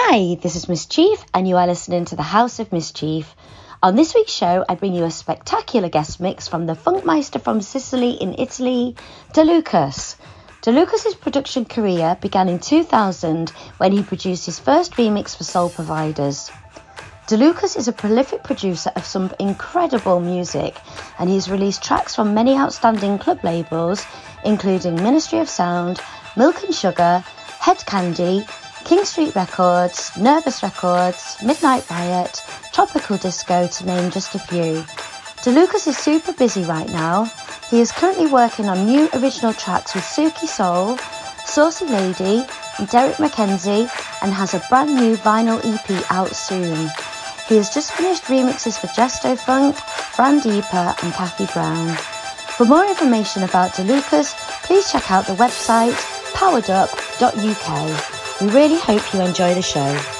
Hi, this is Miss Chief, and you are listening to the House of Miss Chief. On this week's show, I bring you a spectacular guest mix from the Funkmeister from Sicily in Italy, Da Lukas. Da Lukas's production career began in 2000 when he produced his first remix for Soul Providers. Da Lukas is a prolific producer of some incredible music, and he's released tracks from many outstanding club labels, including Ministry of Sound, Milk and Sugar, Head Candy, King Street Records, Nervous Records, Midnight Riot, Tropical Disco, to name just a few. Da Lukas is super busy right now. He is currently working on new original tracks with Suki Soul, Saucy Lady, and Derek McKenzie, and has a brand new vinyl EP out soon. He has just finished remixes for Jestofunk, Fran Deeper, and Kathy Brown. For more information about Da Lukas, please check out the website poweredup.uk. We really hope you enjoy the show.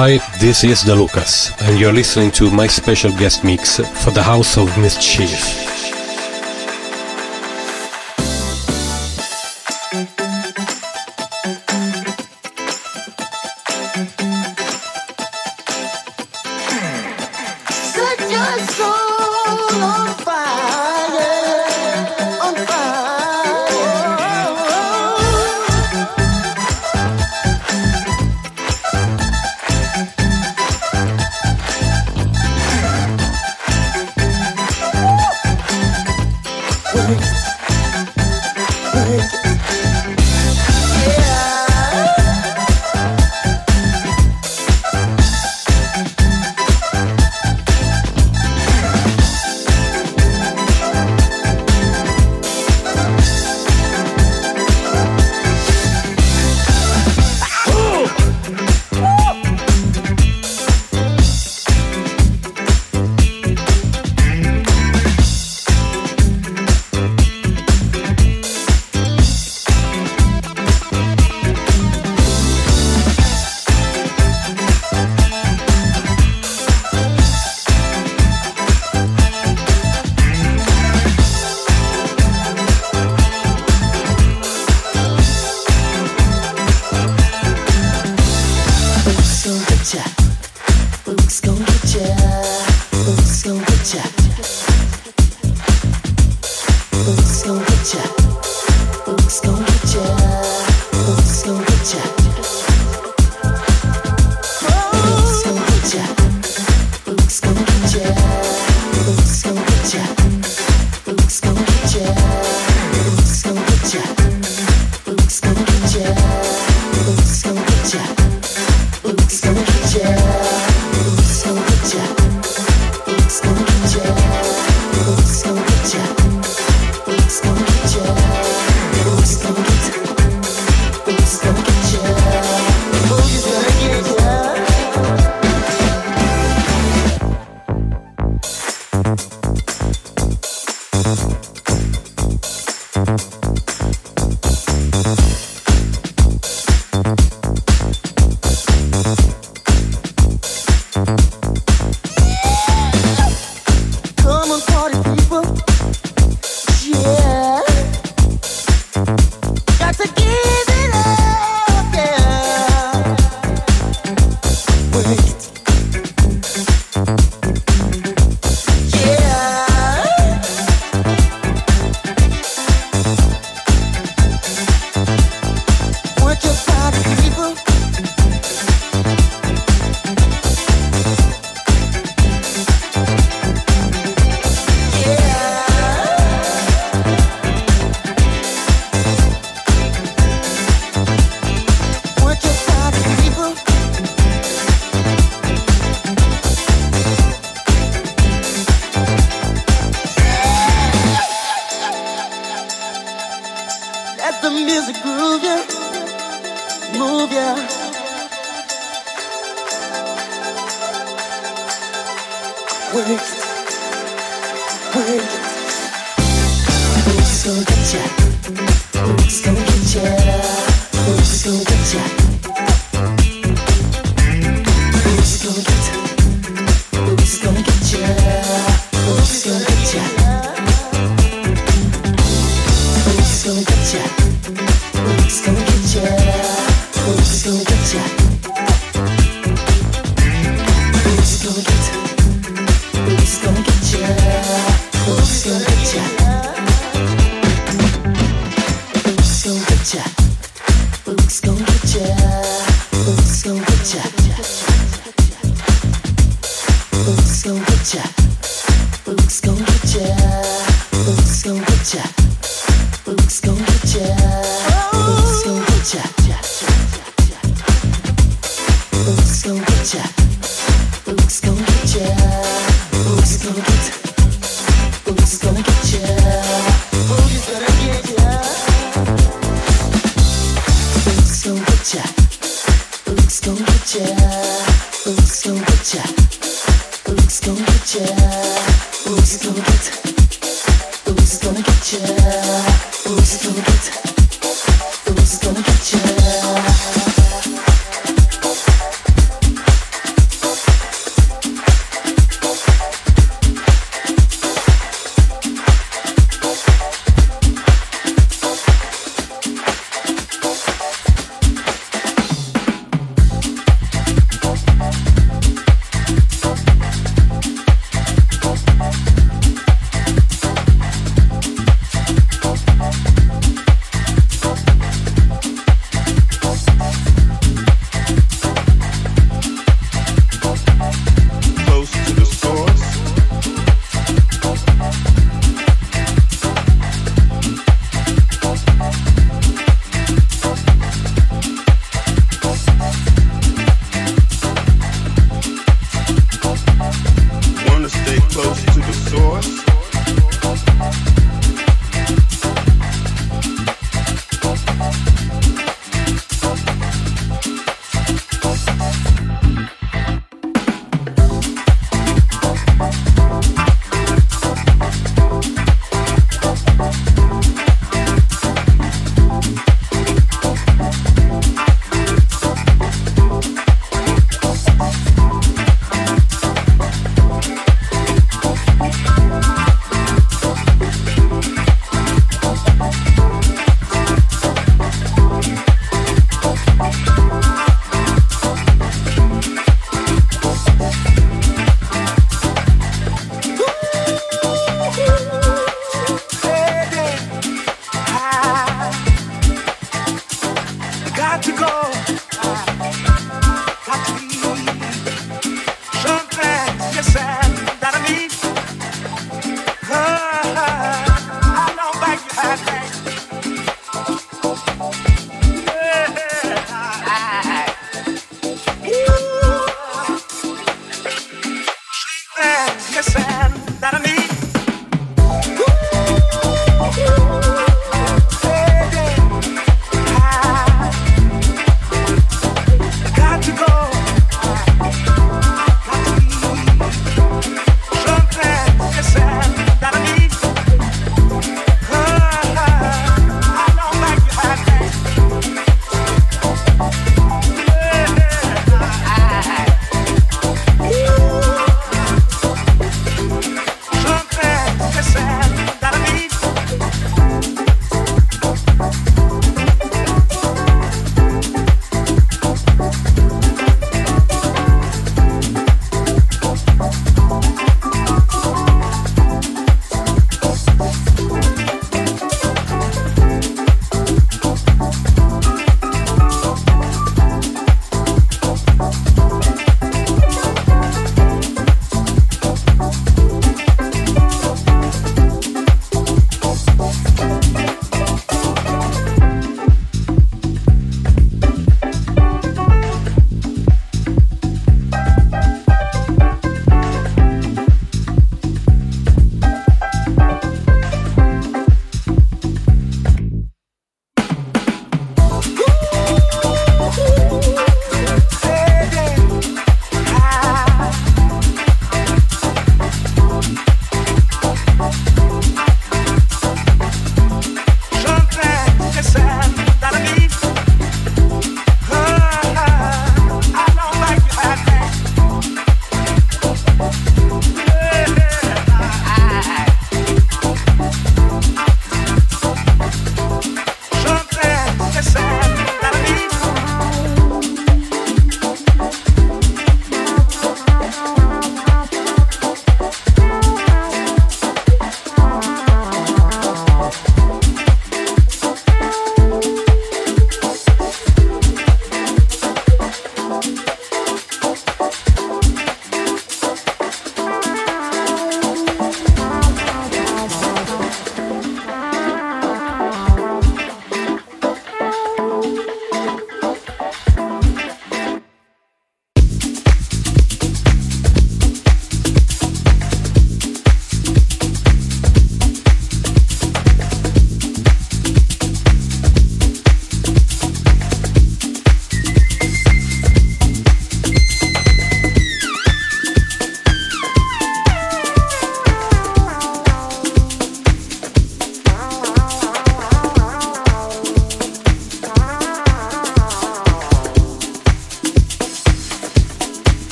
Hi, this is Da Lukas, and you're listening to my special guest mix for the House of Miss Chief.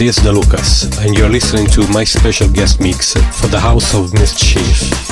Is Da Lukas, and you're listening to my special guest mix for the House of Miss Chief.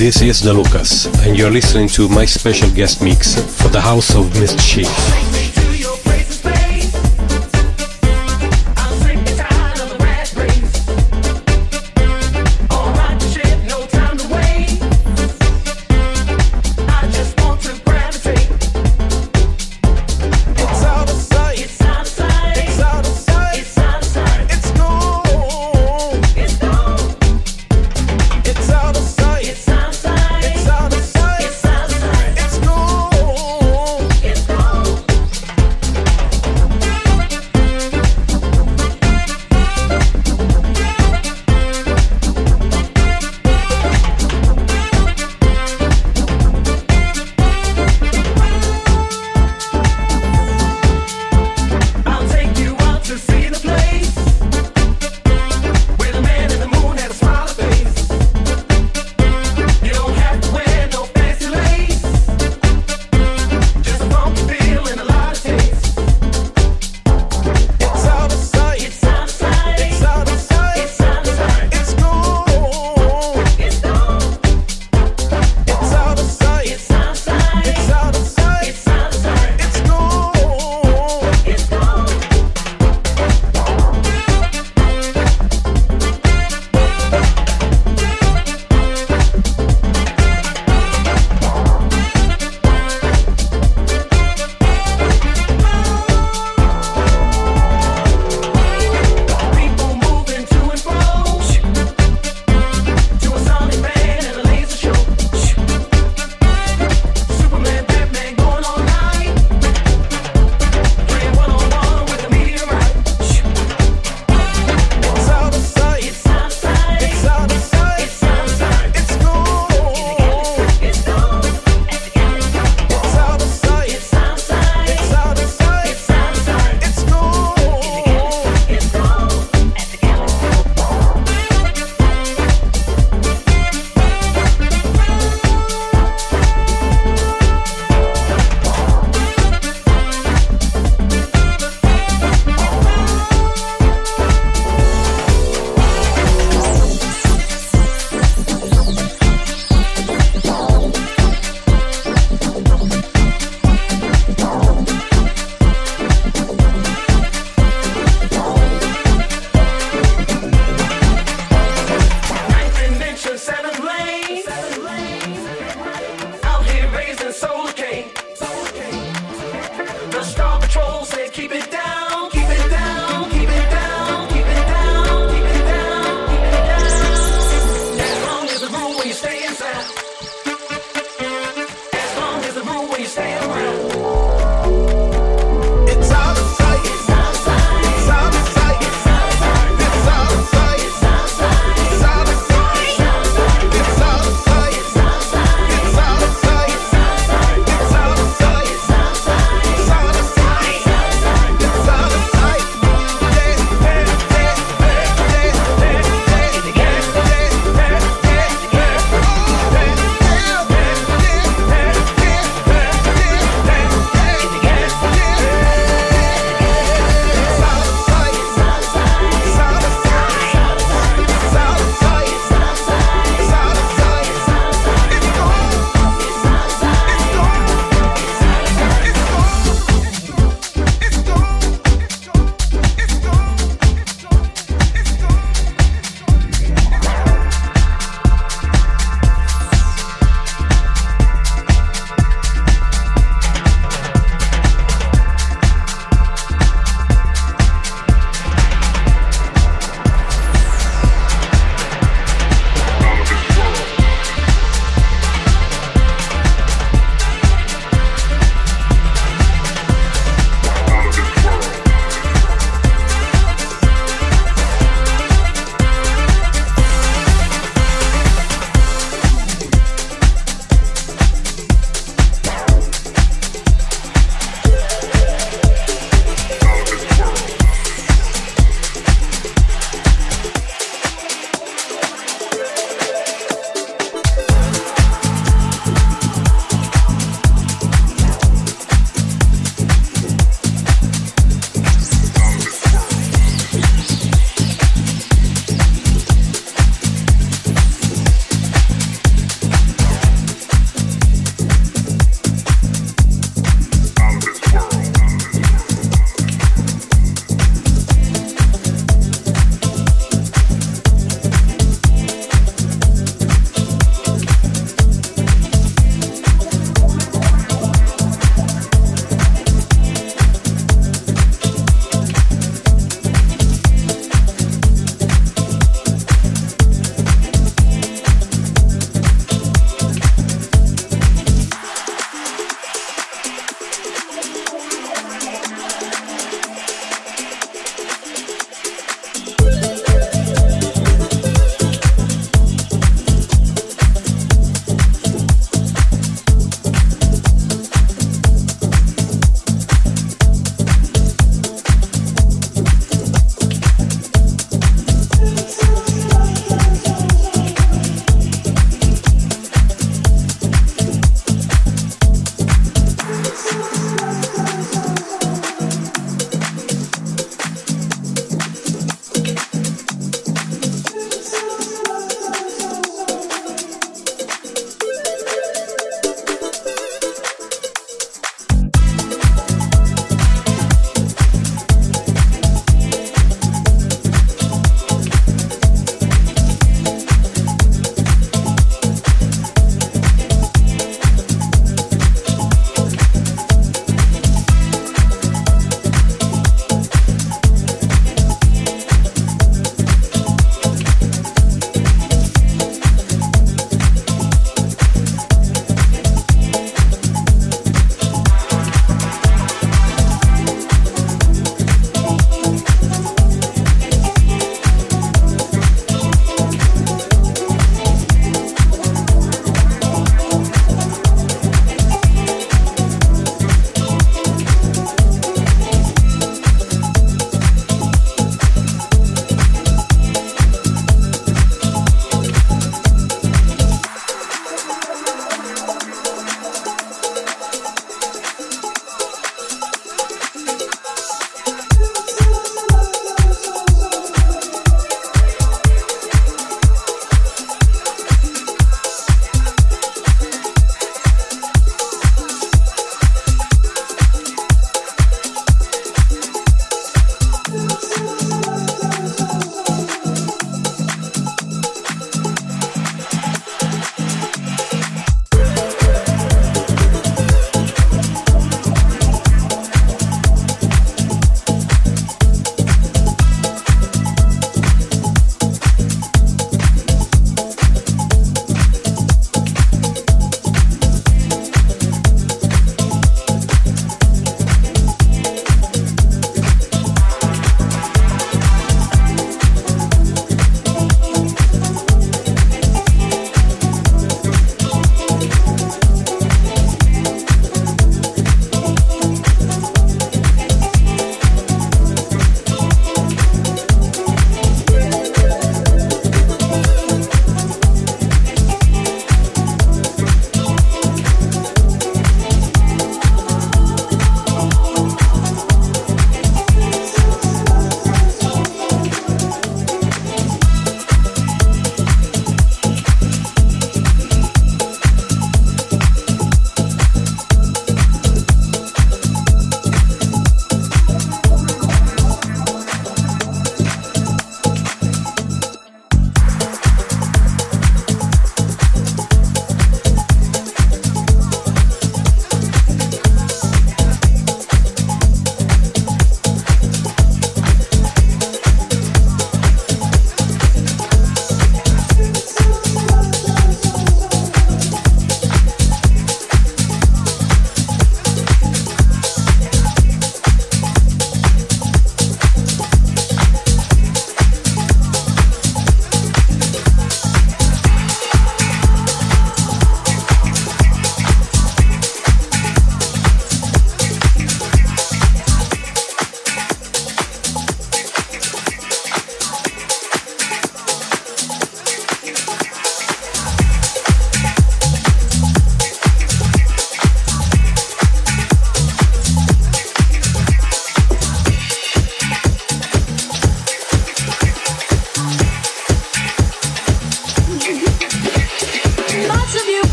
This is Da Lukas, and you're listening to my special guest mix for the House of Miss Chief.